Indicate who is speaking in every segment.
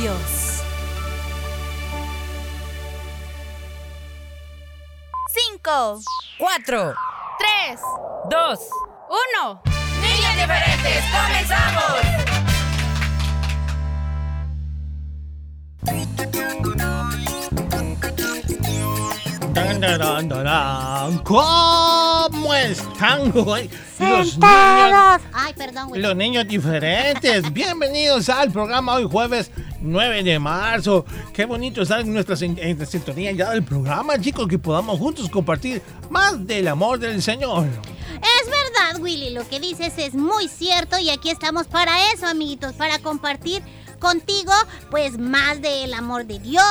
Speaker 1: Dios.
Speaker 2: Cinco,
Speaker 3: Cuatro,
Speaker 2: tres,
Speaker 3: dos,
Speaker 2: uno.
Speaker 3: niños diferentes, comenzamos.
Speaker 4: ¿Cómo están hoy los niños,
Speaker 5: Ay, perdón, güey.
Speaker 4: los niños diferentes? Bienvenidos al programa hoy jueves 9 de marzo. Qué bonito estar en nuestra en sintonía ya del programa, chicos, que podamos juntos compartir más del amor del Señor.
Speaker 5: Es verdad, Willy, lo que dices es muy cierto y aquí estamos para eso, amiguitos, para compartir contigo pues más del amor de Dios,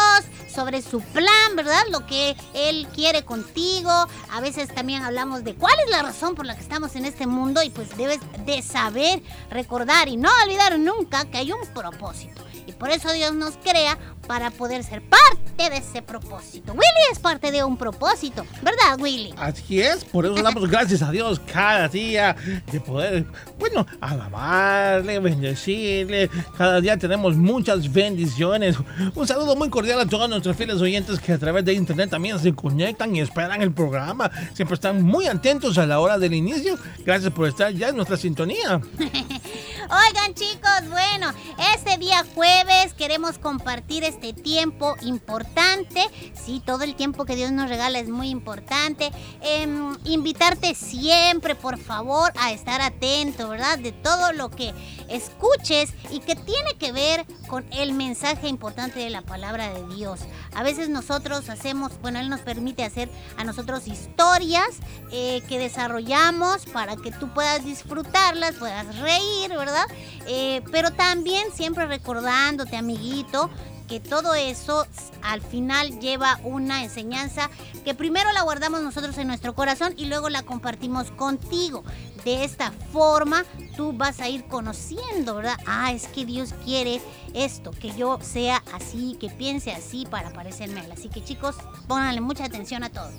Speaker 5: sobre su plan, ¿verdad? Lo que Él quiere contigo. A veces también hablamos de cuál es la razón por la que estamos en este mundo y pues debes de saber, recordar y no olvidar nunca que hay un propósito. Y por eso Dios nos crea para poder ser parte de ese propósito. Willy es parte de un propósito, ¿verdad, Willy?
Speaker 4: Así es, por eso damos gracias a Dios cada día de poder, bueno, alabarle, bendecirle. Cada día tenemos muchas bendiciones. Un saludo muy cordial a todos nuestros fieles oyentes que a través de internet también se conectan y esperan el programa. Siempre están muy atentos a la hora del inicio. Gracias por estar ya en nuestra sintonía.
Speaker 5: Oigan chicos, bueno, este día jueves queremos compartir este tiempo importante. Sí, todo el tiempo que Dios nos regala es muy importante. Em, invitarte siempre, por favor, a estar atento, ¿verdad? De todo lo que escuches y que tiene que ver con el mensaje importante de la palabra de Dios. A veces nosotros hacemos, bueno, Él nos permite hacer a nosotros historias eh, que desarrollamos para que tú puedas disfrutarlas, puedas reír, ¿verdad? Eh, pero también siempre recordándote, amiguito, que todo eso al final lleva una enseñanza que primero la guardamos nosotros en nuestro corazón y luego la compartimos contigo. De esta forma tú vas a ir conociendo, ¿verdad? Ah, es que Dios quiere esto, que yo sea así, que piense así para parecerme a él. Así que chicos, pónganle mucha atención a todo.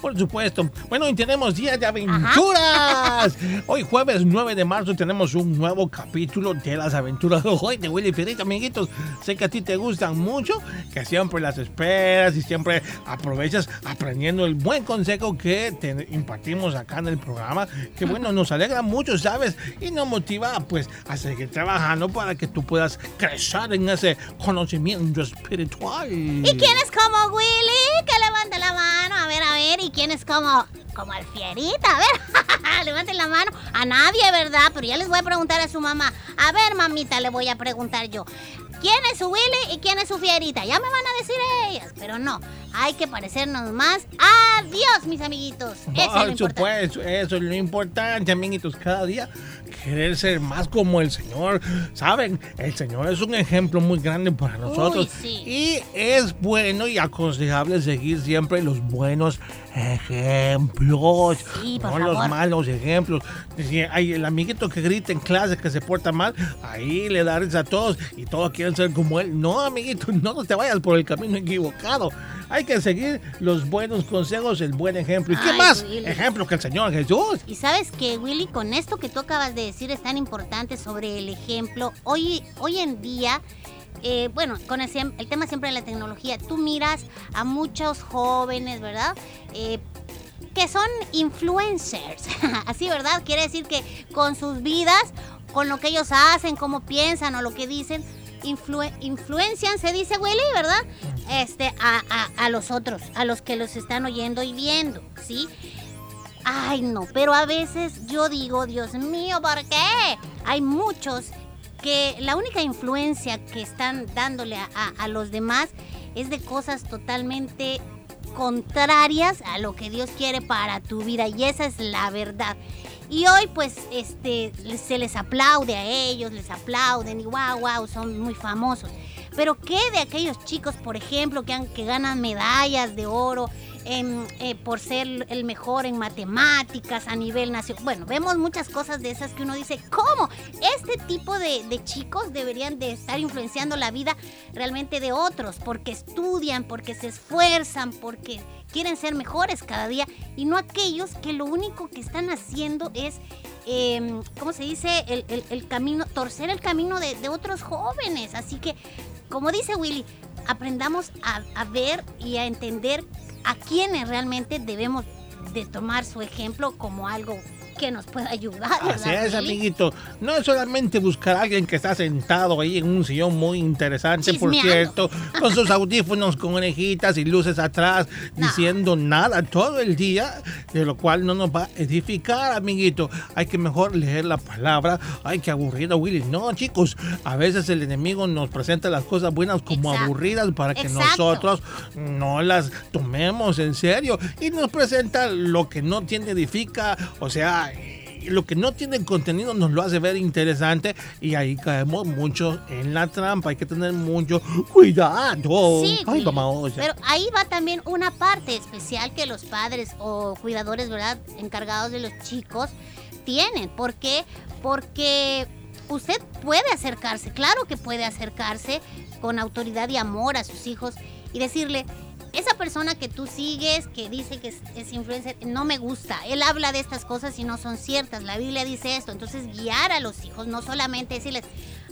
Speaker 4: Por supuesto. Bueno, y tenemos días de aventuras. Hoy jueves 9 de marzo tenemos un nuevo capítulo de las aventuras de hoy de Willy Fierita, amiguitos. Sé que a ti te gustan mucho, que siempre las esperas y siempre aprovechas aprendiendo el buen consejo que te impartimos acá en el programa. Que bueno, nos alegra mucho, ¿sabes? Y nos motiva pues a seguir trabajando para que tú puedas crecer en ese conocimiento espiritual.
Speaker 5: ¿Y quién es como Willy? Que levante la mano. A ver, a ver. ¿Y quién es como, como el fierita? A ver, levanten la mano. A nadie, ¿verdad? Pero ya les voy a preguntar a su mamá. A ver, mamita, le voy a preguntar yo. ¿Quién es su Willy y quién es su fierita? Ya me van a decir ellas. Pero no, hay que parecernos más a Dios, mis amiguitos. Eso es lo
Speaker 4: Por
Speaker 5: importante.
Speaker 4: supuesto, eso es lo importante, amiguitos. Cada día querer ser más como el Señor. Saben, el Señor es un ejemplo muy grande para nosotros.
Speaker 5: sí.
Speaker 4: Y es bueno y aconsejable seguir siempre los buenos ejemplos.
Speaker 5: Sí,
Speaker 4: no los malos ejemplos. Si hay el amiguito que grita en clase que se porta mal, ahí le da risa a todos y todos quieren ser como él. No, amiguito, no te vayas por el camino equivocado. Hay que seguir los buenos consejos, el buen ejemplo. ¿Y qué
Speaker 5: Ay,
Speaker 4: más?
Speaker 5: Willy.
Speaker 4: Ejemplo que el Señor Jesús.
Speaker 5: Y sabes que, Willy, con esto que tú acabas de decir es tan importante sobre el ejemplo. Hoy, hoy en día, eh, bueno, con el, el tema siempre de la tecnología, tú miras a muchos jóvenes, ¿verdad? Eh, que son influencers. Así, ¿verdad? Quiere decir que con sus vidas, con lo que ellos hacen, cómo piensan o lo que dicen, influ- influencian, se dice Willy, ¿verdad? Este, a, a- los otros, a los que los están oyendo y viendo, ¿sí? Ay, no, pero a veces yo digo, Dios mío, ¿por qué? Hay muchos que la única influencia que están dándole a- a los demás es de cosas totalmente contrarias a lo que Dios quiere para tu vida y esa es la verdad. Y hoy pues este se les aplaude a ellos, les aplauden y wow, wow, son muy famosos. Pero ¿qué de aquellos chicos, por ejemplo, que, han- que ganan medallas de oro en, eh, por ser el mejor en matemáticas a nivel nacional? Bueno, vemos muchas cosas de esas que uno dice, ¿cómo? Este tipo de, chicos deberían de estar influenciando la vida realmente de otros, porque estudian, porque se esfuerzan, porque quieren ser mejores cada día, y no aquellos que lo único que están haciendo es, eh, ¿cómo se dice? El camino, torcer el camino de, de otros jóvenes. Así que, como dice Willy, aprendamos a, a ver y a entender a quienes realmente debemos de tomar su ejemplo como algo que nos pueda ayudar.
Speaker 4: Así
Speaker 5: ¿verdad,
Speaker 4: es, amiguito. No es solamente buscar a alguien que está sentado ahí en un sillón muy interesante, por cierto, con sus audífonos con orejitas y luces atrás,
Speaker 5: No.
Speaker 4: diciendo nada todo el día, de lo cual no nos va a edificar, amiguito. Hay que mejor leer la palabra. Ay, qué aburrido, Willy. No, chicos, a veces el enemigo nos presenta las cosas buenas como
Speaker 5: Exacto.
Speaker 4: aburridas para que
Speaker 5: Exacto.
Speaker 4: nosotros no las tomemos en serio y nos presenta lo que no tiene edifica, o sea, y lo que no tiene contenido nos lo hace ver interesante y ahí caemos mucho en la trampa. Hay que tener mucho cuidado.
Speaker 5: Sí,
Speaker 4: Ay, mamá, oye.
Speaker 5: Pero ahí va también una parte especial que los padres o cuidadores, ¿verdad? Encargados de los chicos tienen. ¿Por qué? Porque usted puede acercarse, claro que puede acercarse con autoridad y amor a sus hijos y decirle, esa persona que tú sigues, que dice que es, influencer, no me gusta. Él habla de estas cosas y no son ciertas. La Biblia dice esto. Entonces, guiar a los hijos, no solamente decirles,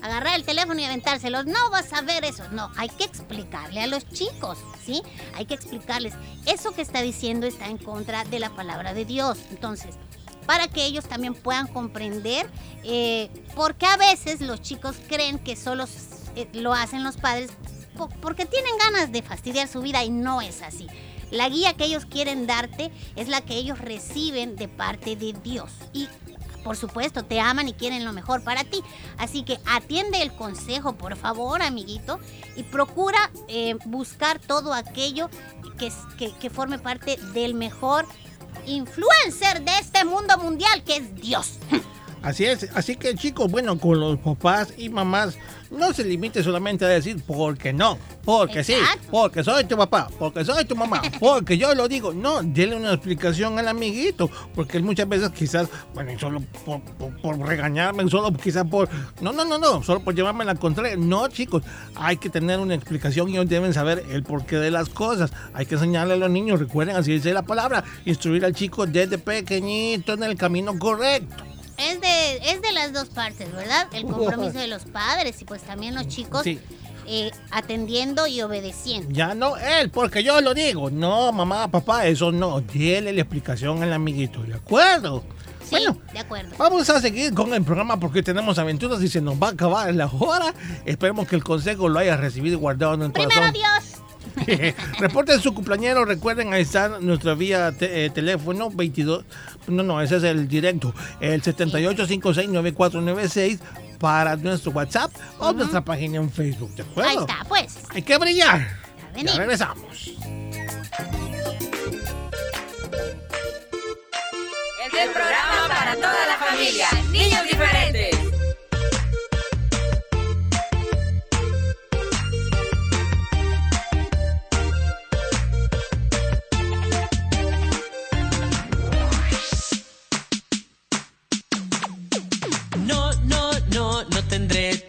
Speaker 5: agarrar el teléfono y aventárselos. No vas a ver eso. No, hay que explicarle a los chicos, ¿sí? Hay que explicarles. Eso que está diciendo está en contra de la palabra de Dios. Entonces, para que ellos también puedan comprender, eh, porque a veces los chicos creen que solo eh, lo hacen los padres porque tienen ganas de fastidiar su vida y no es así. La guía que ellos quieren darte es la que ellos reciben de parte de Dios. Y por supuesto, te aman y quieren lo mejor para ti. Así que atiende el consejo, por favor, amiguito, y procura eh, buscar todo aquello que, que forme parte del mejor influencer de este mundo mundial, que es Dios.
Speaker 4: Así es, así que chicos, bueno, con los papás y mamás, no se limite solamente a decir porque no, porque sí, porque soy tu papá, porque soy tu mamá, porque yo lo digo. No, déle una explicación al amiguito, porque él muchas veces quizás, bueno, solo por, por- por regañarme, solo quizás por, no, no, no, no, solo por llevarme la contraria. No, chicos, hay que tener una explicación y ellos deben saber el porqué de las cosas. Hay que enseñarle a los niños, recuerden, así dice la palabra, instruir al chico desde pequeñito en el camino correcto.
Speaker 5: Es de, es de las dos partes, ¿verdad? El compromiso de los padres y pues también los chicos
Speaker 4: Sí.
Speaker 5: eh, atendiendo y obedeciendo.
Speaker 4: Ya no él, porque yo lo digo. No, mamá, papá, eso no. Dile la explicación al amiguito, ¿de acuerdo?
Speaker 5: Sí,
Speaker 4: Bueno,
Speaker 5: de acuerdo.
Speaker 4: vamos a seguir con el programa porque tenemos aventuras y se nos va a acabar la hora. Esperemos que el consejo lo haya recibido y guardado en el
Speaker 5: Primero
Speaker 4: corazón.
Speaker 5: Dios.
Speaker 4: Reporten su cumpleañero, recuerden, ahí está nuestra vía te- eh, teléfono 22, no, no, ese es el directo, el 78569496 para nuestro WhatsApp o nuestra página en Facebook, ¿de acuerdo?
Speaker 5: Ahí está, pues.
Speaker 4: Hay que brillar.
Speaker 5: Ya
Speaker 4: regresamos.
Speaker 3: El programa para
Speaker 6: toda la familia. Niños diferentes.
Speaker 7: Tendré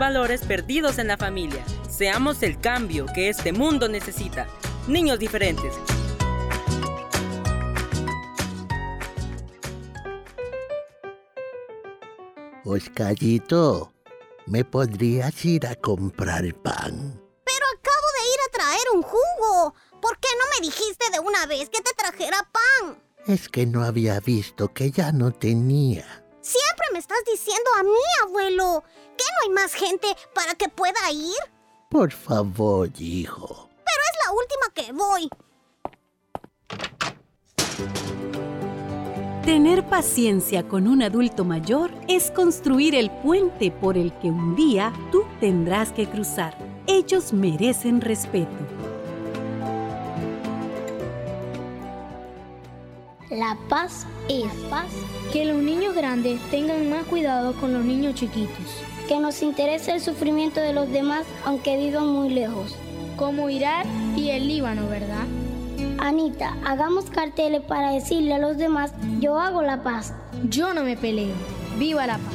Speaker 3: valores perdidos en la familia. Seamos el cambio que este mundo necesita. Niños diferentes.
Speaker 8: Oscarito, ¿me podrías ir a comprar pan?
Speaker 5: Pero acabo de ir a traer un jugo. ¿Por qué no me dijiste de una vez que te trajera pan?
Speaker 8: Es que no había visto que ya no tenía.
Speaker 5: Siempre me estás diciendo a mí, abuelo. ¿Que no hay más gente para que pueda ir?
Speaker 8: Por favor, hijo.
Speaker 5: Pero es la última que voy.
Speaker 9: Tener paciencia con un adulto mayor es construir el puente por el que un día tú tendrás que cruzar. Ellos merecen respeto.
Speaker 10: La paz es paz. Que los niños grandes tengan más cuidado con los niños chiquitos. Que nos interese el sufrimiento de los demás aunque vivan muy lejos. Como Irak y el Líbano, ¿verdad? Anita, hagamos carteles para decirle a los demás, yo hago la paz. Yo no me peleo. Viva la paz.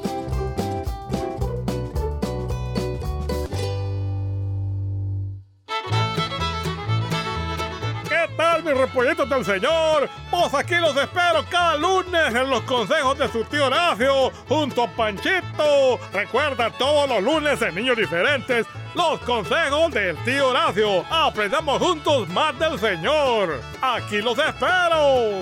Speaker 11: Repollitos del Señor? Pues aquí los espero cada lunes en los consejos de su tío Horacio, junto a Panchito. Recuerda todos los lunes en Niños Diferentes, los consejos del tío Horacio. Aprendamos juntos más del Señor. Aquí los espero.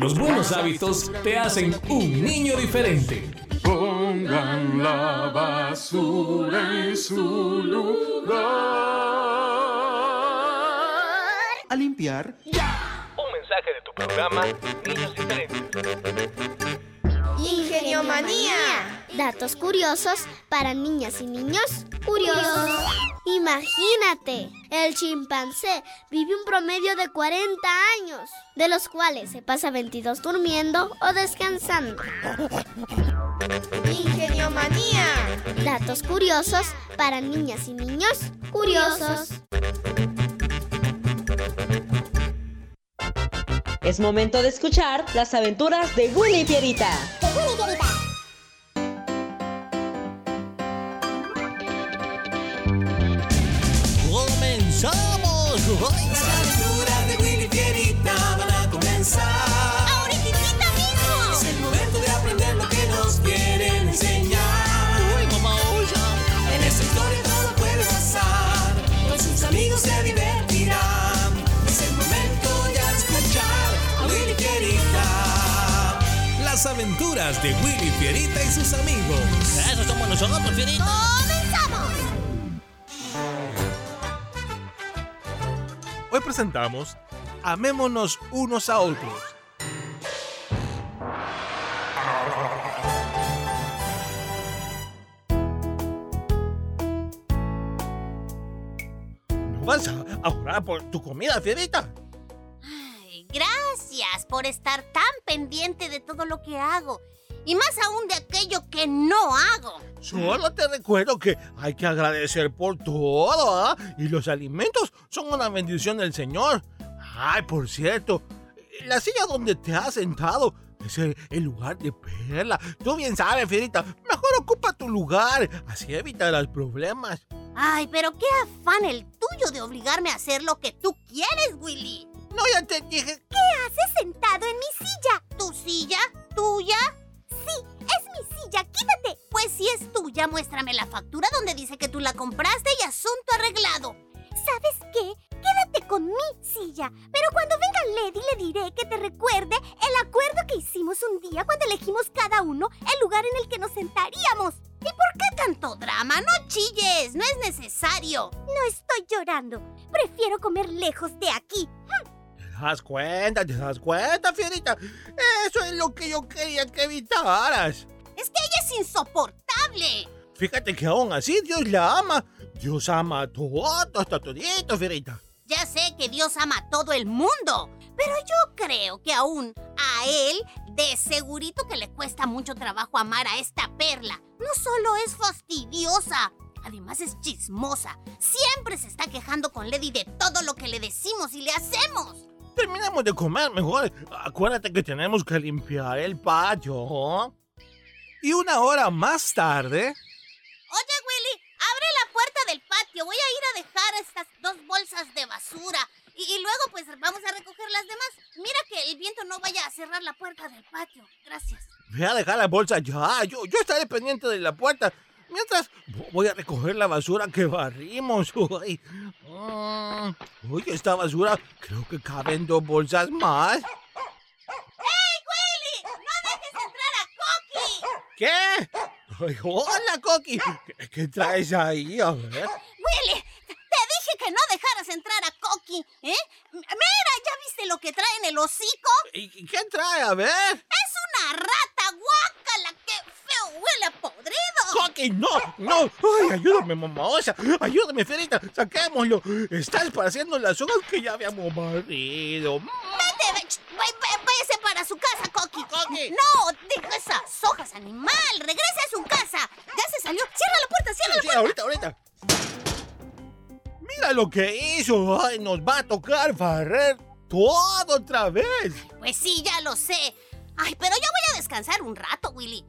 Speaker 12: Los buenos hábitos te hacen un niño diferente.
Speaker 13: Pongan la basura en su lugar. A limpiar.
Speaker 12: Un mensaje de tu programa Niños Diferentes.
Speaker 14: Ingenio Manía. Datos curiosos para niñas y niños curiosos. Imagínate, el chimpancé vive un promedio de 40 años, de los cuales se pasa 22 durmiendo o descansando. Ingenio Manía. Datos curiosos para niñas y niños curiosos.
Speaker 15: Es momento de escuchar las aventuras de Willy y Pierita.
Speaker 7: Las aventuras de Willy Fierita van a comenzar.
Speaker 5: ¡Ahorita mismo!
Speaker 7: Es el momento de aprender lo que nos quieren enseñar. En esta historia todo puede pasar. Con sus amigos se divertirán. Es el momento ya de escuchar a Willy Fierita.
Speaker 12: Las aventuras de Willy Fierita y sus amigos.
Speaker 4: Eso somos nosotros, Fierita.
Speaker 5: ¡Comenzamos!
Speaker 12: Hoy presentamos Amémonos unos a otros.
Speaker 4: ¿No vas a, por tu comida, Fierita?
Speaker 5: Ay, gracias por estar tan pendiente de todo lo que hago. Y más aún de aquello que no hago.
Speaker 4: Solo te recuerdo que hay que agradecer por todo, ¿ah? Y los alimentos son una bendición del Señor. Ay, por cierto, la silla donde te has sentado es el, el lugar de Perla. Tú bien sabes, Fierita, mejor ocupa tu lugar, así evitarás problemas.
Speaker 5: Ay, pero qué afán el tuyo de obligarme a hacer lo que tú quieres, Willy.
Speaker 4: No, ya te dije.
Speaker 5: ¿Qué haces sentado en mi silla? ¿Tu silla? ¿Tuya? Sí, es mi silla, quítate. Pues si es tuya, muéstrame la factura donde dice que tú la compraste y asunto arreglado. ¿Sabes qué? Quédate con mi silla. Pero cuando venga Lady le diré que te recuerde el acuerdo que hicimos un día cuando elegimos cada uno el lugar en el que nos sentaríamos. ¿Y por qué tanto drama? No chilles, no es necesario. No estoy llorando. Prefiero comer lejos de aquí.
Speaker 4: ¿Te das cuenta? ¿Te das cuenta, Fierita? Eso es lo que yo quería que evitaras.
Speaker 5: Es que ella es insoportable.
Speaker 4: Fíjate que aún así Dios la ama. Dios ama a todos, hasta todito, Fierita.
Speaker 5: Ya sé que Dios ama a todo el mundo, pero yo creo que aún a él de segurito que le cuesta mucho trabajo amar a esta perla. No solo es fastidiosa, además es chismosa. Siempre se está quejando con Lady de todo lo que le decimos y le hacemos.
Speaker 4: Terminemos de comer mejor. Acuérdate que tenemos que limpiar el patio.
Speaker 12: Y una hora más tarde,
Speaker 5: Oye, Willy, abre la puerta del patio. Voy a ir a dejar estas dos bolsas de basura. Y, y luego, pues, vamos a recoger las demás. Mira que el viento no vaya a cerrar la puerta del patio. Gracias.
Speaker 4: Ve a dejar la bolsa ya. Yo, yo estaré pendiente de la puerta. Mientras voy a recoger la basura que barrimos. Uy, Mm, uy, esta basura creo que caben dos bolsas más.
Speaker 5: ¡Hey, Willy! ¡No dejes entrar a Coqui!
Speaker 4: ¿Qué? Ay, hola, Coqui. ¿Qué, qué traes ahí? A ver.
Speaker 5: Willy, te dije que no dejaras entrar a Coqui, ¿eh? Mira, ¿ya viste lo que trae en el hocico?
Speaker 4: ¿Y qué trae? A ver.
Speaker 5: Es una rata guácala, qué feo, huele a podrido.
Speaker 4: ¡Coqui, no! ¡No! ¡Ay, ayúdame, mamosa! ¡Ayúdame, Fierita! ¡Saquémoslo! Está esparciendo las hojas que ya habíamos barrido.
Speaker 5: Vete, ve- ve- váyase para su casa, Coqui. No, deja esas hojas, animal. Regrese a su casa. Ya se salió. Cierra la puerta, cierra la
Speaker 4: Sí,
Speaker 5: puerta.
Speaker 4: ahorita, ahorita. Mira lo que hizo. Ay, nos va a tocar barrer todo otra vez.
Speaker 5: Pues sí, ya lo sé. Ay, pero ya voy a descansar un rato, Willy.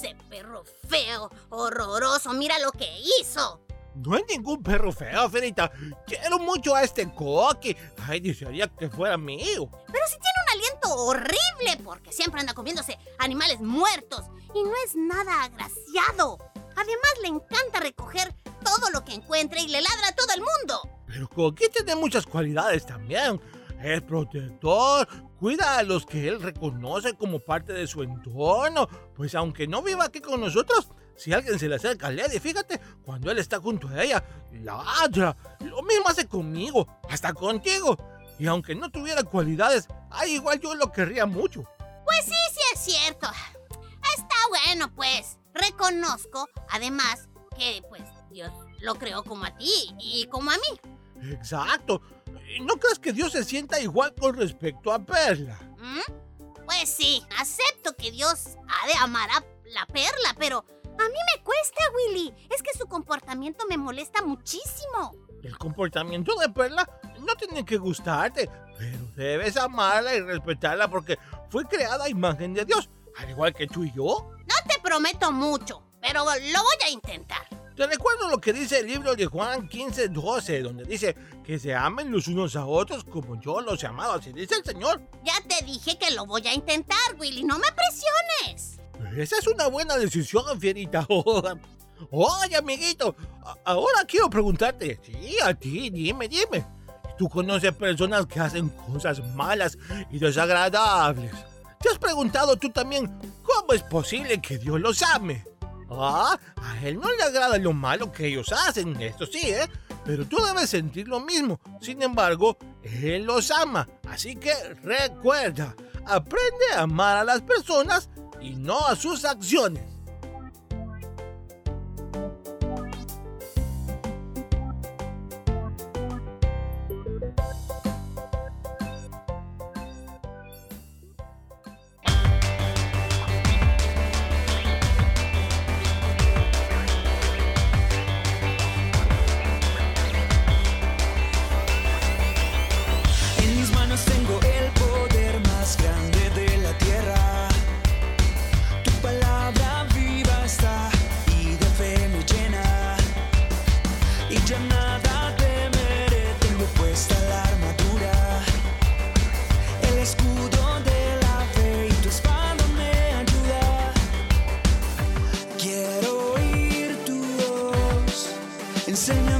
Speaker 5: Ese perro feo, horroroso, mira lo que hizo.
Speaker 4: No es ningún perro feo, Ferita. Quiero mucho a este Coqui. Ay, desearía que fuera mío.
Speaker 5: Pero sí tiene un aliento horrible porque siempre anda comiéndose animales muertos y no es nada agraciado. Además le encanta recoger todo lo que encuentre y le ladra a todo el mundo.
Speaker 4: Pero Coqui tiene muchas cualidades también. Es protector, cuida a los que él reconoce como parte de su entorno. Pues aunque no viva aquí con nosotros, si alguien se le acerca a Lady, fíjate, cuando él está junto a ella, ladra. Lo mismo hace conmigo, hasta contigo. Y aunque no tuviera cualidades, ay, igual yo lo querría mucho.
Speaker 5: Pues sí, sí es cierto. Está bueno, pues. Reconozco, además, que pues Dios lo creó como a ti y como a mí.
Speaker 4: Exacto. ¿Y ¿No crees que Dios se sienta igual con respecto a Perla?
Speaker 5: ¿Mm? Pues sí, acepto que Dios ha de amar a la perla, pero a mí me cuesta, Willy. Es que su comportamiento me molesta muchísimo.
Speaker 4: El comportamiento de Perla no tiene que gustarte, pero debes amarla y respetarla porque fue creada a imagen de Dios, al igual que tú y yo.
Speaker 5: No te prometo mucho, pero lo voy a intentar.
Speaker 4: Te recuerdo lo que dice el libro de Juan 15, 12, donde dice que se amen los unos a otros como yo los he amado, así dice el Señor.
Speaker 5: Ya te dije que lo voy a intentar, Willy, no me presiones.
Speaker 4: Esa es una buena decisión, fierita. Oye, amiguito, ahora quiero preguntarte, sí, a ti, dime, dime. ¿Tú conoces personas que hacen cosas malas y desagradables? ¿Te has preguntado tú también cómo es posible que Dios los ame? Ah, a Él no le agrada lo malo que ellos hacen, esto sí, ¿eh? Pero tú debes sentir lo mismo. Sin embargo, Él los ama. Así que recuerda, aprende a amar a las personas y no a sus acciones.
Speaker 2: Señor.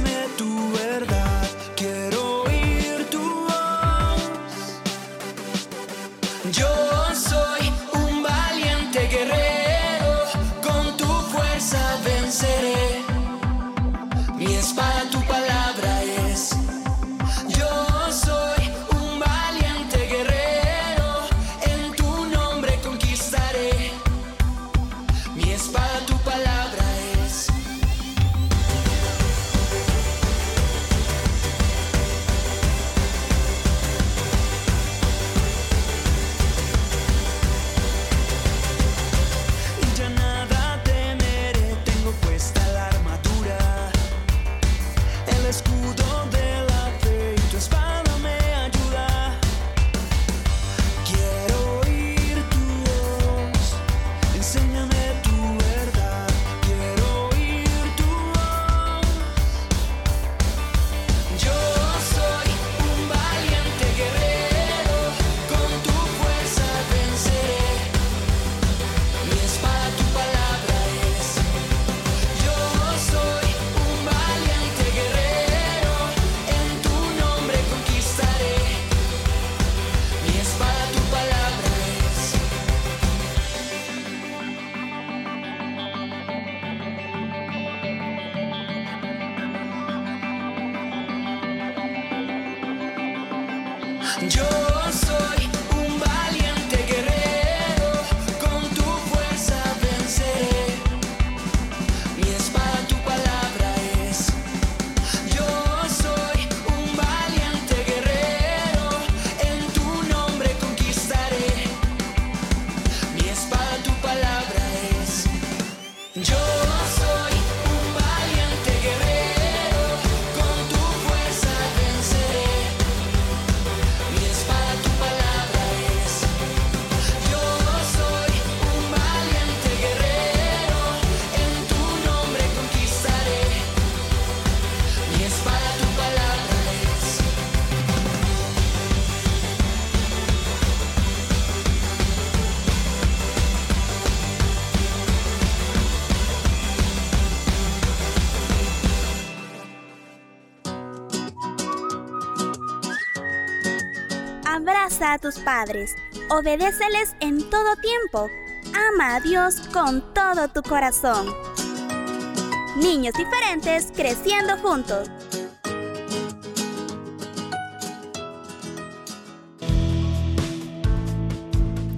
Speaker 2: A tus padres, obedéceles en todo tiempo, ama a Dios con todo tu corazón. Niños diferentes creciendo juntos.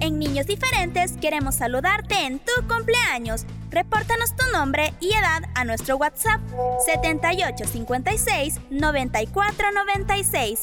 Speaker 2: En Niños Diferentes queremos saludarte en tu cumpleaños. Repórtanos tu nombre y edad a nuestro WhatsApp 7856 9496.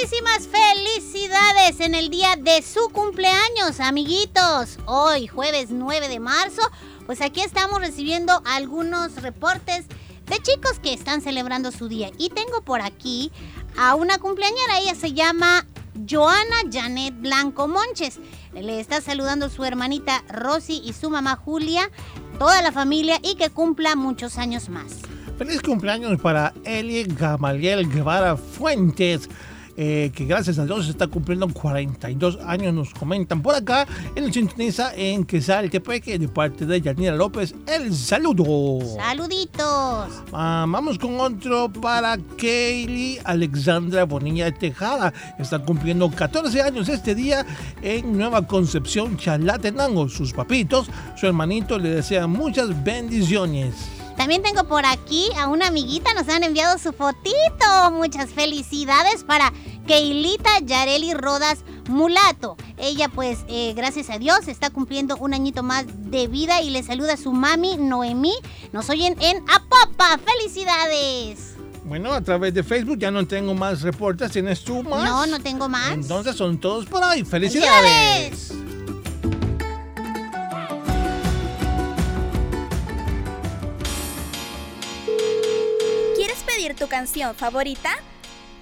Speaker 5: Muchísimas felicidades en el día de su cumpleaños, amiguitos. Hoy, jueves 9 de marzo, pues aquí estamos recibiendo algunos reportes de chicos que están celebrando su día. Y tengo por aquí a una cumpleañera, ella se llama Joana Janet Blanco Monches. Le está saludando su hermanita Rosy y su mamá Julia, toda la familia y que cumpla muchos años más.
Speaker 4: Feliz cumpleaños para Eli Gamaliel Guevara Fuentes. Eh, que gracias a Dios está cumpliendo 42 años, nos comentan por acá en el sintoniza en Quesal Tepeque de parte de Yanira López. El saludo.
Speaker 5: Saluditos.
Speaker 4: Ah, vamos con otro para Kaylee Alexandra Bonilla Tejada. Está cumpliendo 14 años este día en Nueva Concepción, Chalatenango. Sus papitos, su hermanito le desean muchas bendiciones.
Speaker 5: También tengo por aquí a una amiguita, nos han enviado su fotito. Muchas felicidades para Keilita Yareli Rodas Mulato. Ella pues, eh, gracias a Dios, está cumpliendo un añito más de vida y le saluda a su mami Noemí. Nos oyen en Apopa. ¡Felicidades!
Speaker 4: Bueno, a través de Facebook ya no tengo más reportes. ¿Tienes tú más?
Speaker 5: No, no tengo más.
Speaker 4: Entonces son todos por hoy. ¡Felicidades!
Speaker 2: ¿Quieres tu canción favorita?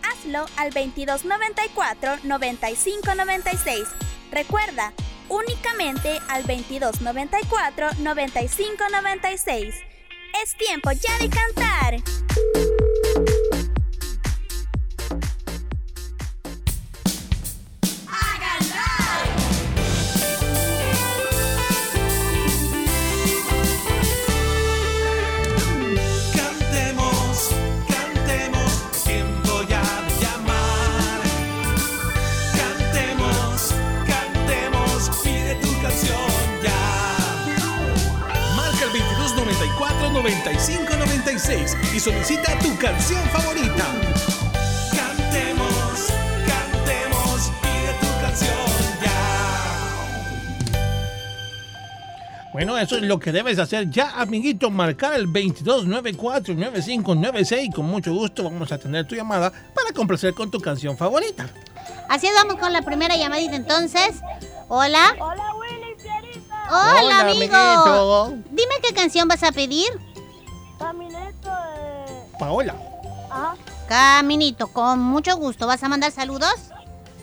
Speaker 2: Hazlo al 2294-9596. Recuerda, únicamente al 2294-9596. Es tiempo ya de cantar.
Speaker 16: 9596 y solicita tu canción favorita.
Speaker 17: Cantemos, cantemos, pide tu canción ya.
Speaker 4: Bueno, eso es lo que debes hacer ya, amiguito. Marcar el 2294-9596. Con mucho gusto vamos a tener tu llamada para complacer con tu canción favorita.
Speaker 5: Así es, vamos con la primera llamadita entonces. Hola.
Speaker 18: Hola, Willy.
Speaker 5: Hola,
Speaker 4: Hola,
Speaker 5: amigo.
Speaker 4: amiguito.
Speaker 5: Dime qué canción vas a pedir.
Speaker 18: Caminito de...
Speaker 4: Paola.
Speaker 18: Ajá.
Speaker 5: Caminito, con mucho gusto. ¿Vas a mandar saludos?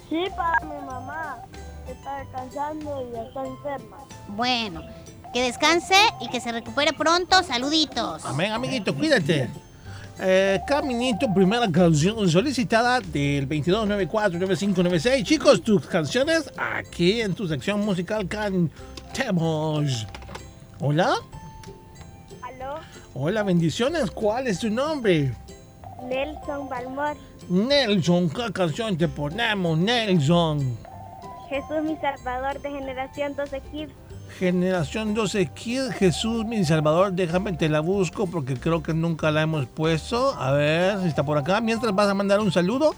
Speaker 18: Sí, para mi mamá, que está descansando y está enferma.
Speaker 5: Bueno, que descanse y que se recupere pronto. Saluditos.
Speaker 4: Amén, amiguito, cuídate. Eh, Caminito, primera canción solicitada del 2294-9596. Chicos, tus canciones aquí en tu sección musical cantemos. Hola. Hola, bendiciones. ¿Cuál es tu nombre?
Speaker 18: Nelson Balmor.
Speaker 4: Nelson, ¿qué canción te ponemos, Nelson?
Speaker 18: Jesús mi Salvador de Generación 12 Kids.
Speaker 4: Generación 12 Kid, Jesús, mi Salvador, déjame te la busco porque creo que nunca la hemos puesto. A ver si está por acá. Mientras vas a mandar un saludo.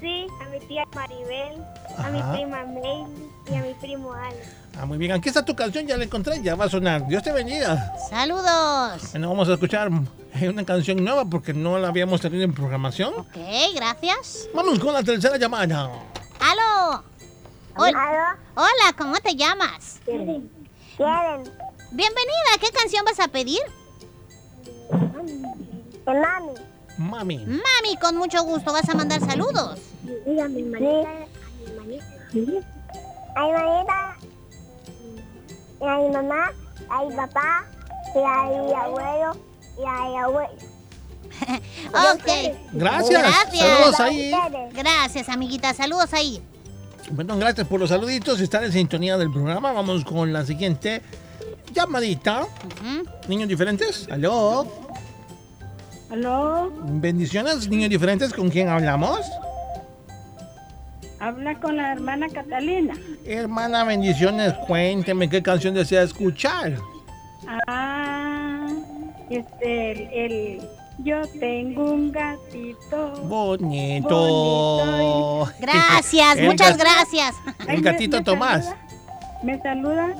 Speaker 18: Sí, a mi tía Maribel, a mi prima May y a mi primo Alex.
Speaker 4: Ah, muy bien. Aquí está tu canción, ya la encontré, ya va a sonar. Dios te bendiga.
Speaker 5: Saludos.
Speaker 4: Bueno, vamos a escuchar eh, una canción nueva porque no la habíamos tenido en programación.
Speaker 5: Ok, gracias.
Speaker 4: Vamos con la tercera llamada.
Speaker 5: ¡Aló! Hola. Hola, ¿cómo te llamas?
Speaker 18: Karen.
Speaker 5: Bienvenida, ¿qué canción vas a pedir?
Speaker 18: Enani.
Speaker 4: Mami.
Speaker 5: Mami, con mucho gusto, ¿vas a mandar saludos?
Speaker 18: Sí, a mi manita. A mi manita. Y a mi mamá, a mi papá, y a mi abuelo, y a mi abuelo.
Speaker 5: ok.
Speaker 4: Gracias. Saludos ahí.
Speaker 5: Gracias, amiguita. Saludos ahí.
Speaker 4: Bueno, gracias por los saluditos. Estar en sintonía del programa. Vamos con la siguiente llamadita. Niños diferentes. Aló.
Speaker 18: Aló,
Speaker 4: Bendiciones, niños diferentes. ¿Con quién hablamos?
Speaker 18: Habla con la hermana Catalina.
Speaker 4: Hermana, bendiciones. Cuénteme qué canción desea escuchar.
Speaker 18: Ah, este, el, el- yo tengo un gatito.
Speaker 4: Bonito.
Speaker 5: Gracias,
Speaker 4: El
Speaker 5: muchas gracias.
Speaker 4: El gatito Tomás.
Speaker 18: Me saluda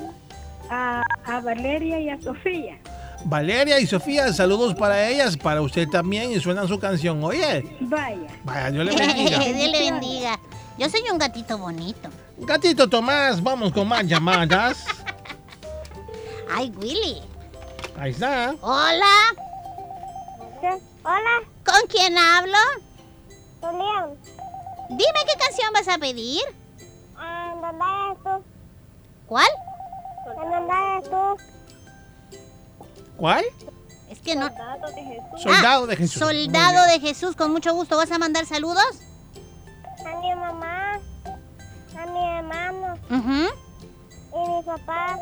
Speaker 18: a, a Valeria y a Sofía.
Speaker 4: Valeria y Sofía, saludos para ellas, para usted también y suena su canción. Oye,
Speaker 18: Vaya.
Speaker 4: vaya, Dios le bendiga.
Speaker 5: Dios le bendiga. Yo soy un gatito bonito.
Speaker 4: Gatito Tomás, vamos con más llamadas.
Speaker 5: Ay, Willy.
Speaker 4: Ahí está.
Speaker 5: Hola.
Speaker 18: Hola.
Speaker 5: ¿Con quién hablo?
Speaker 18: Julián.
Speaker 5: Dime qué canción vas a pedir.
Speaker 18: Ah.
Speaker 5: ¿Cuál?
Speaker 4: ¿Cuál?
Speaker 5: Es que no.
Speaker 18: Soldado de Jesús.
Speaker 4: Soldado
Speaker 5: Ah,
Speaker 4: de Jesús.
Speaker 5: Soldado de Jesús, con mucho gusto. ¿Vas a mandar saludos?
Speaker 18: A mi mamá, a mi hermano
Speaker 5: Ujú.
Speaker 18: y mi papá.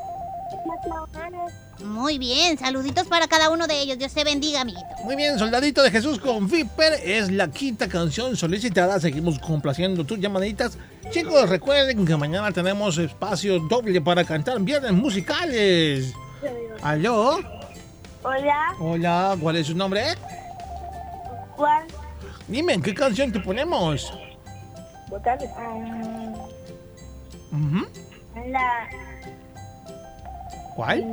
Speaker 5: Muy bien, saluditos para cada uno de ellos. Dios te bendiga, amiguito.
Speaker 4: Muy bien, Soldadito de Jesús con Viper es la quinta canción solicitada. Seguimos complaciendo tus llamaditas. Chicos, recuerden que mañana tenemos espacio doble para cantar viernes musicales. ¿Aló?
Speaker 18: Hola,
Speaker 4: Hola, ¿cuál es su nombre?
Speaker 18: ¿cuál?
Speaker 4: Dime, ¿qué canción te ponemos?
Speaker 18: Ah, la,
Speaker 4: ¿Cuál?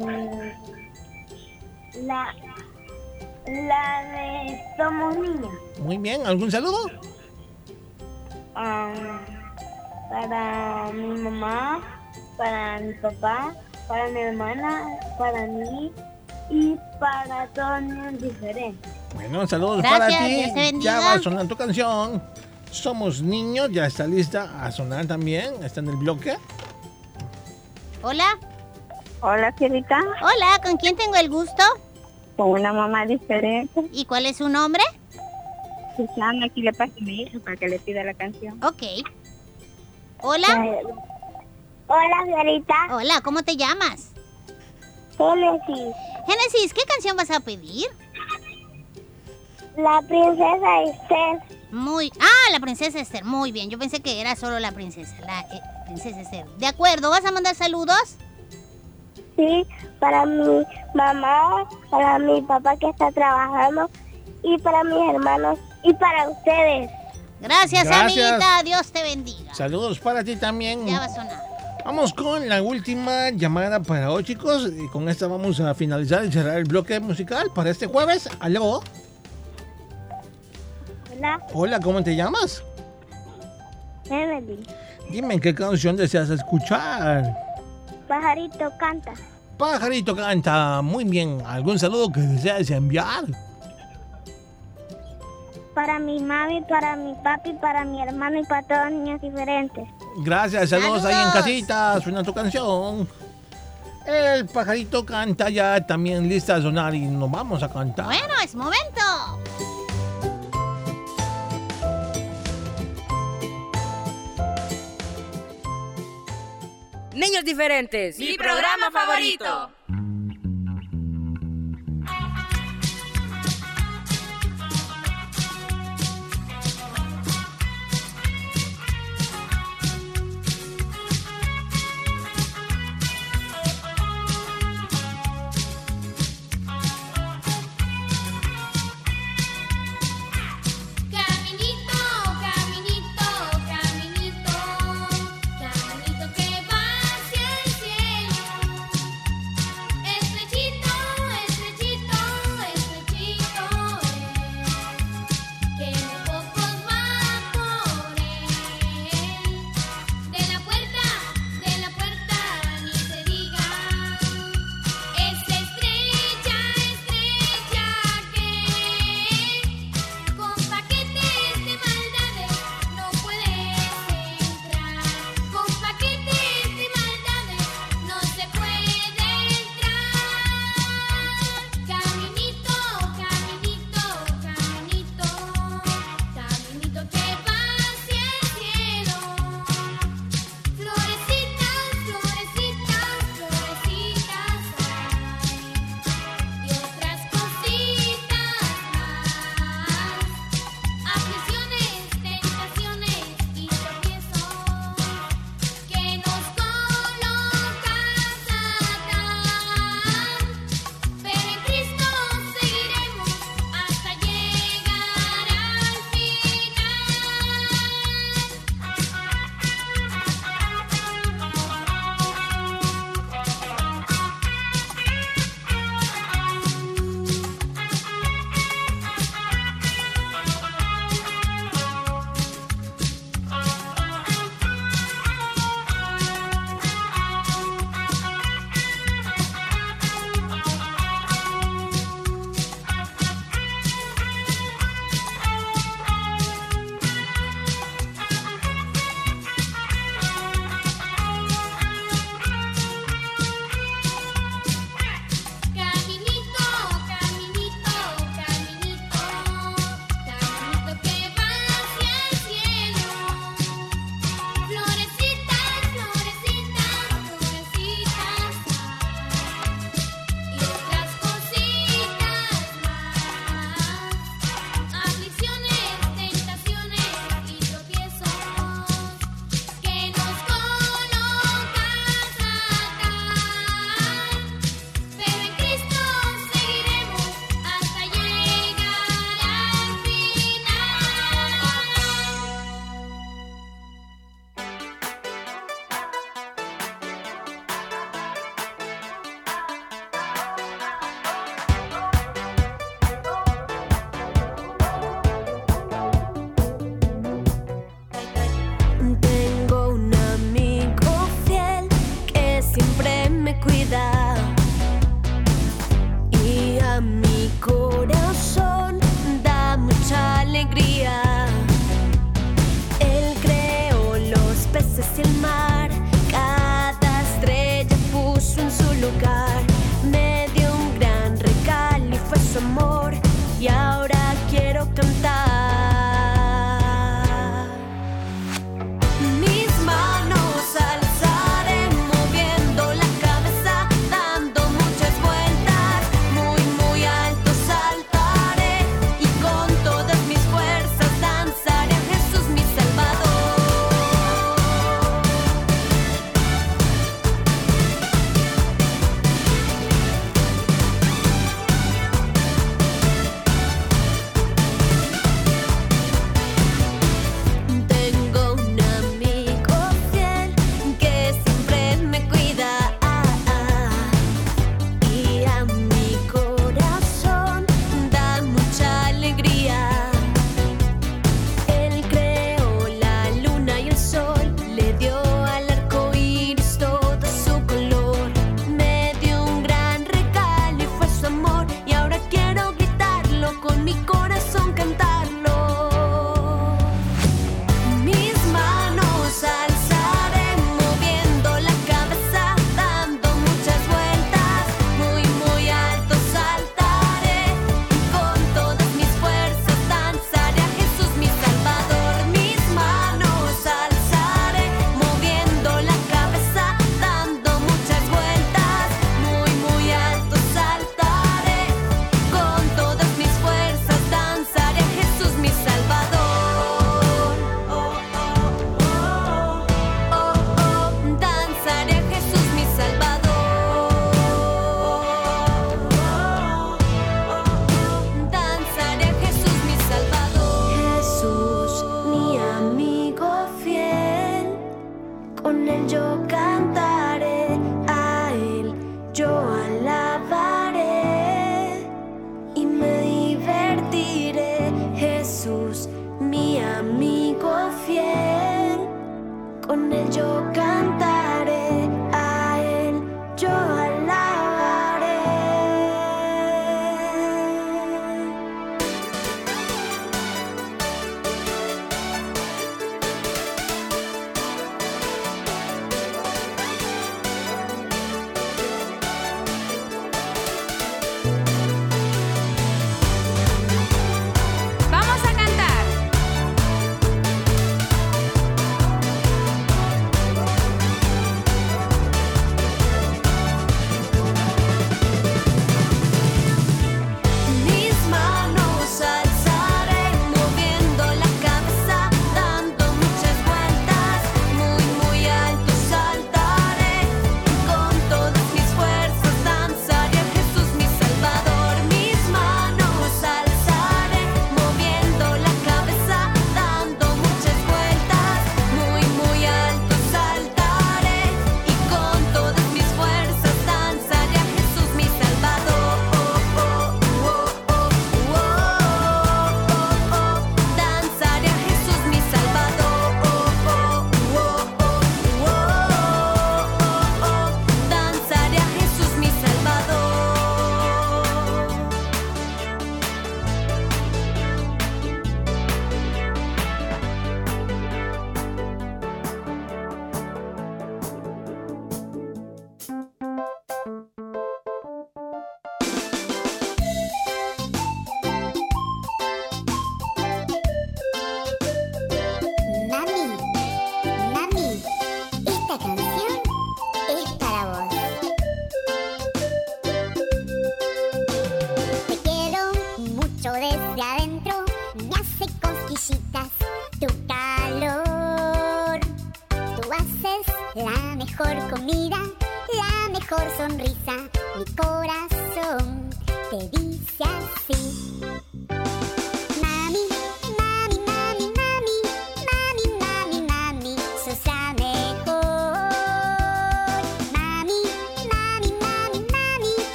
Speaker 18: la, la de Somos Niños.
Speaker 4: Muy bien, ¿algún saludo?
Speaker 18: Ah, para mi mamá, para mi papá, para mi hermana, para mí y para todos los diferentes.
Speaker 4: Bueno, saludos
Speaker 5: Gracias,
Speaker 4: para ti. Ya va a sonar tu canción. Somos niños, ya está lista a sonar también. Está en el bloque.
Speaker 5: Hola.
Speaker 18: Hola, Fierita.
Speaker 5: Hola, ¿con quién tengo el gusto?
Speaker 18: Con una mamá diferente.
Speaker 5: ¿Y cuál es su nombre?
Speaker 18: Susana, aquí le paso a mi hija para que le pida la canción.
Speaker 5: Ok. Hola.
Speaker 18: Hola, Fierita.
Speaker 5: Hola, ¿cómo te llamas?
Speaker 18: Génesis.
Speaker 5: Génesis, ¿qué canción vas a pedir?
Speaker 18: La princesa Esther.
Speaker 5: Muy. Ah, la princesa Esther. Muy bien. Yo pensé que era solo la princesa. La eh, princesa Esther. De acuerdo. ¿Vas a mandar saludos?
Speaker 18: Sí, para mi mamá, para mi papá que está trabajando y para mis hermanos y para ustedes.
Speaker 5: Gracias,
Speaker 4: Gracias.
Speaker 5: amiguita. Dios te bendiga.
Speaker 4: Saludos para ti también.
Speaker 5: Ya va a sonar.
Speaker 4: Vamos con la última llamada para hoy, chicos. Y con esta vamos a finalizar y cerrar el bloque musical para este jueves. Aló.
Speaker 18: Hola,
Speaker 4: Hola, ¿cómo te llamas?
Speaker 18: Emily.
Speaker 4: Dime qué canción deseas escuchar.
Speaker 18: Pajarito canta.
Speaker 4: Pajarito canta muy bien. ¿Algún saludo que deseas enviar?
Speaker 18: Para mi mami, para mi papi, para mi hermano y para todos los niños diferentes.
Speaker 4: Gracias, saludos, ahí en
Speaker 5: Saludos.
Speaker 4: casita. Suena tu canción. El pajarito canta ya también lista a sonar y nos vamos a cantar.
Speaker 5: Bueno, es momento.
Speaker 19: Niños diferentes.
Speaker 3: Mi programa favorito.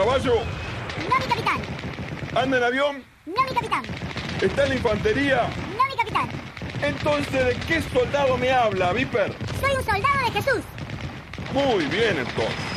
Speaker 20: caballo?
Speaker 21: No, mi capitán.
Speaker 20: ¿Anda en avión?
Speaker 21: No, mi capitán.
Speaker 20: ¿Está en la infantería?
Speaker 21: No, mi capitán.
Speaker 20: Entonces, ¿de qué soldado me habla, Viper?
Speaker 21: Soy un soldado de Jesús.
Speaker 20: Muy bien, entonces.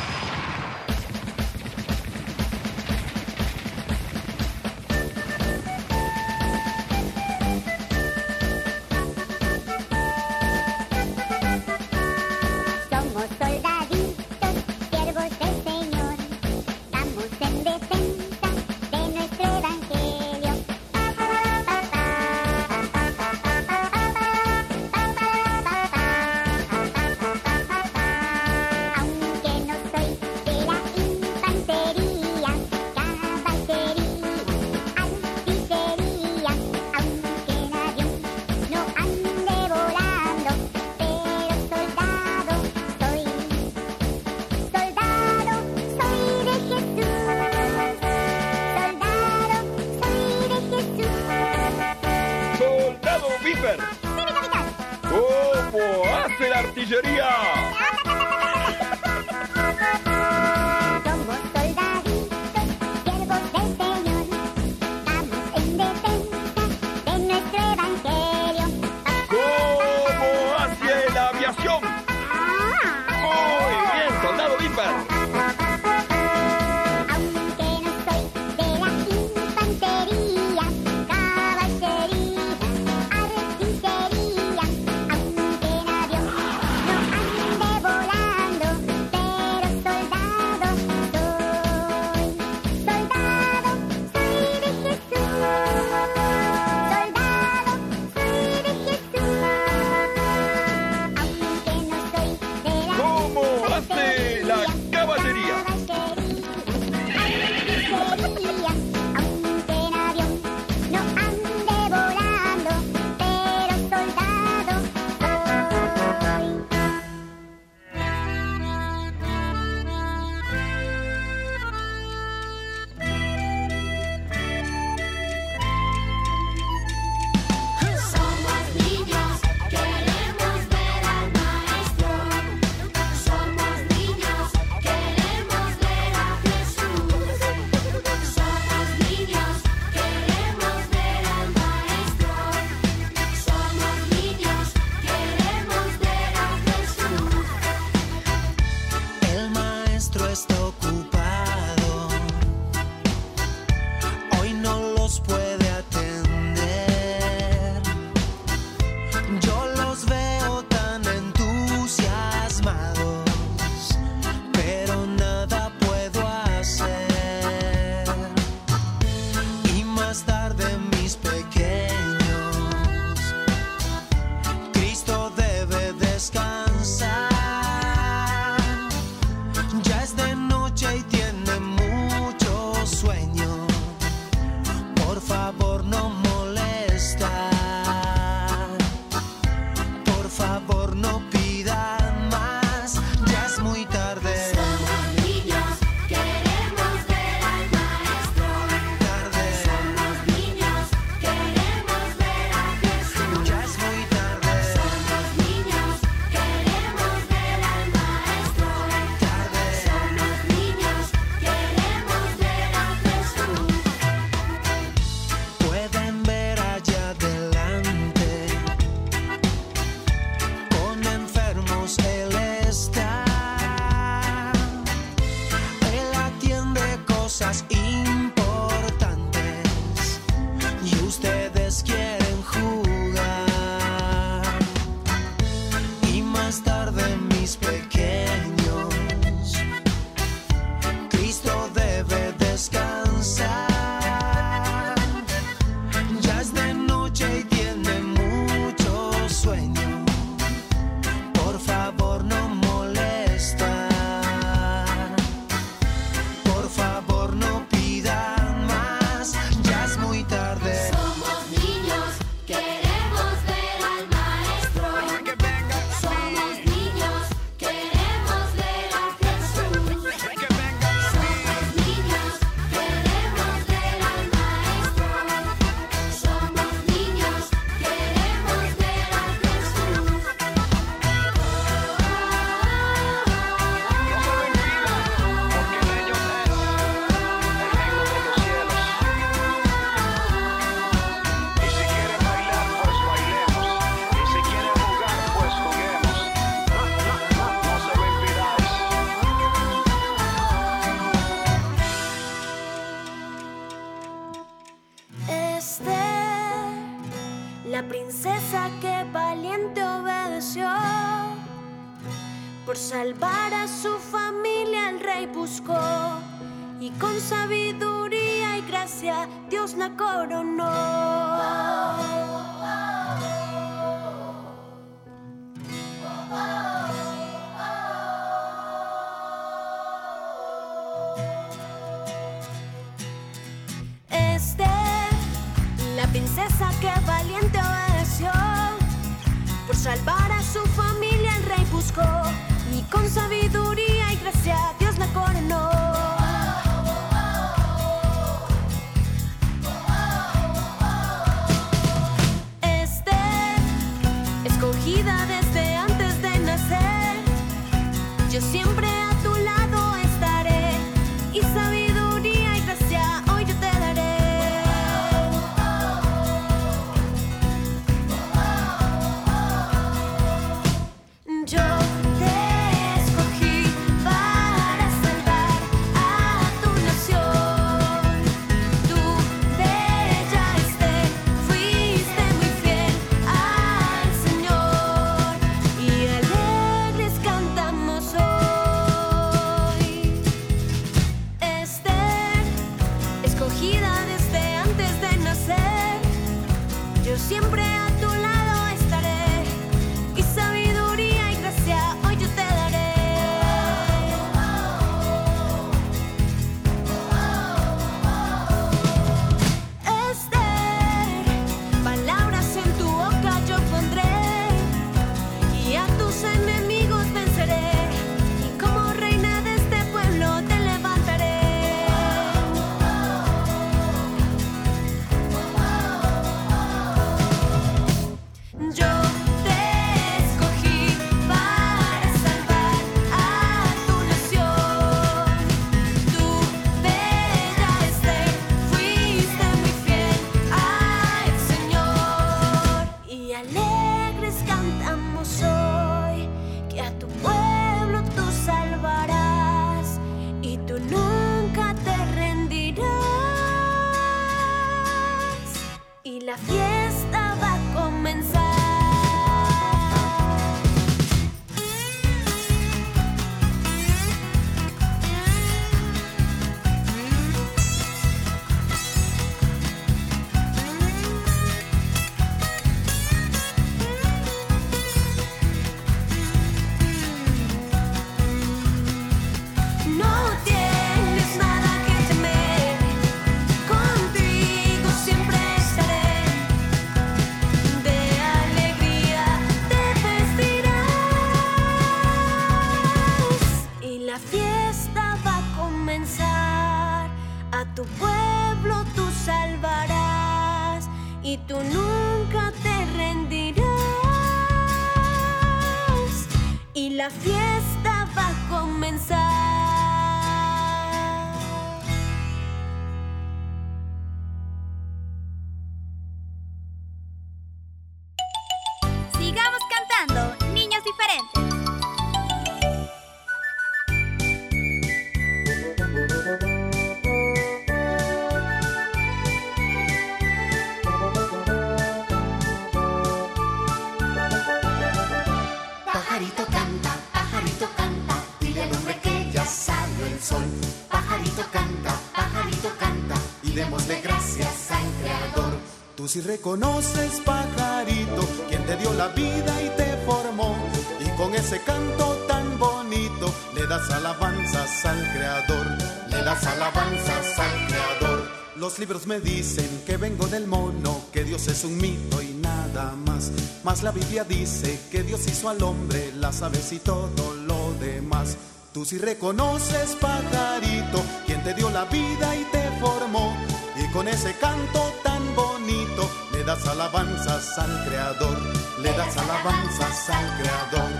Speaker 12: Si
Speaker 13: reconoces, pajarito, quien te dio la vida y te formó. Y con ese canto tan bonito, le das alabanzas al creador. Le das alabanzas al creador. Los libros me dicen que vengo del mono, que Dios es un mito y nada más. Mas la Biblia dice que Dios hizo al hombre, las aves y todo lo demás. Tú si reconoces, pajarito, quien te dio la vida y te formó. Y con ese canto tan bonito, le das alabanzas al creador. Le das alabanzas al creador.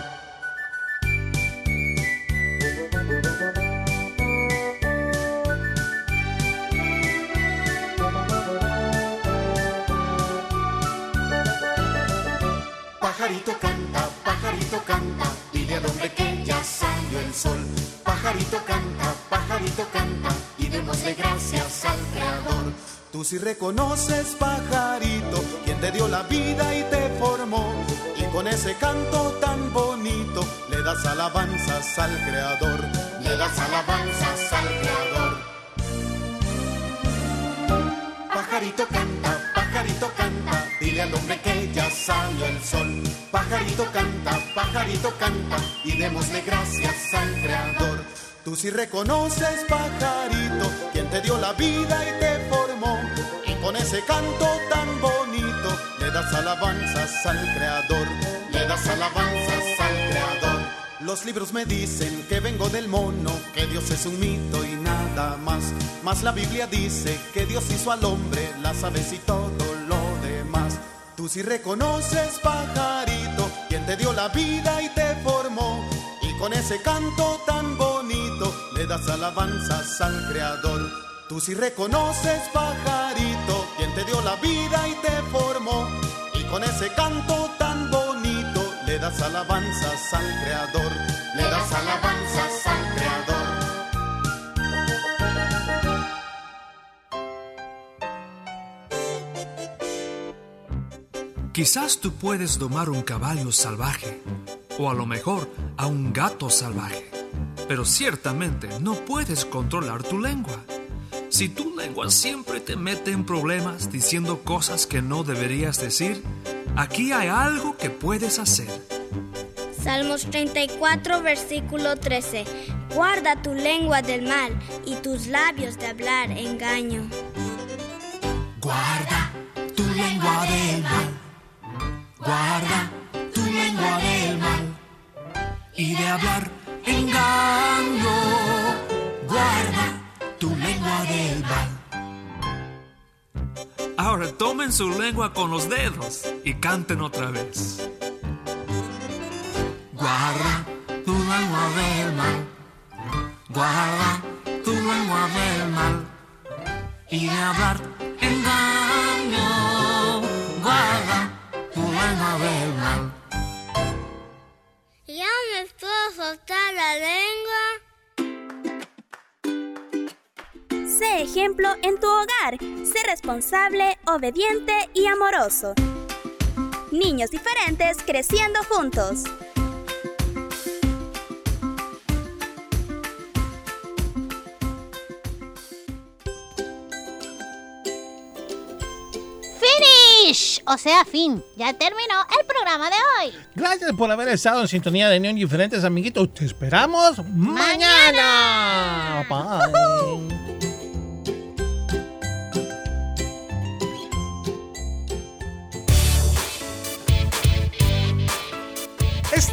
Speaker 22: Pajarito canta, pajarito canta, dile al hombre que ya salió el sol. Pajarito canta, pajarito canta, y démosle gracias al creador.
Speaker 13: Tú si reconoces, pajarito, quien te dio la vida y te formó. Y con ese canto tan bonito, le das alabanzas al creador.
Speaker 22: Le das alabanzas al creador. Pajarito canta, pajarito canta, dile al hombre que ya salió el sol. Pajarito canta, pajarito canta, y démosle gracias al creador.
Speaker 13: Tú si reconoces, pajarito, quien te dio la vida y te formó. Y con ese canto tan bonito, le das alabanzas al creador.
Speaker 22: Le das alabanzas al creador.
Speaker 13: Los libros me dicen que vengo del mono, que Dios es un mito y nada más. Mas la Biblia dice que Dios hizo al hombre, las aves y todo lo demás. Tú si reconoces, pajarito, quien te dio la vida y te formó. Y con ese canto tan bonito, le das alabanzas al Creador. Tú si reconoces, pajarito, quien te dio la vida y te formó. Y con ese canto tan bonito, le das alabanzas al Creador.
Speaker 22: Le das alabanzas al creador.
Speaker 23: Quizás tú puedes domar un caballo salvaje o a lo mejor a un gato salvaje, pero ciertamente no puedes controlar tu lengua. Si tu lengua siempre te mete en problemas diciendo cosas que no deberías decir, aquí hay algo que puedes hacer.
Speaker 10: Salmos 34, versículo 13. Guarda tu lengua del mal y tus labios de hablar engaño.
Speaker 22: Guarda tu lengua del mal. Guarda tu lengua del mal. Y de hablar engaño. Guarda tu lengua del mal.
Speaker 23: Ahora tomen su lengua con los dedos y canten otra vez.
Speaker 22: Guarda tu lengua del mal. Guarda tu lengua del mal. Y de hablar engaño. Guarda tu lengua del mal.
Speaker 10: Soltar la lengua.
Speaker 2: Sé ejemplo en tu hogar. Sé responsable, obediente y amoroso. Niños diferentes creciendo juntos.
Speaker 5: O sea, fin. Ya terminó el programa de hoy.
Speaker 4: Gracias por haber estado en sintonía de Niños Diferentes, amiguitos. Te esperamos mañana. Bye.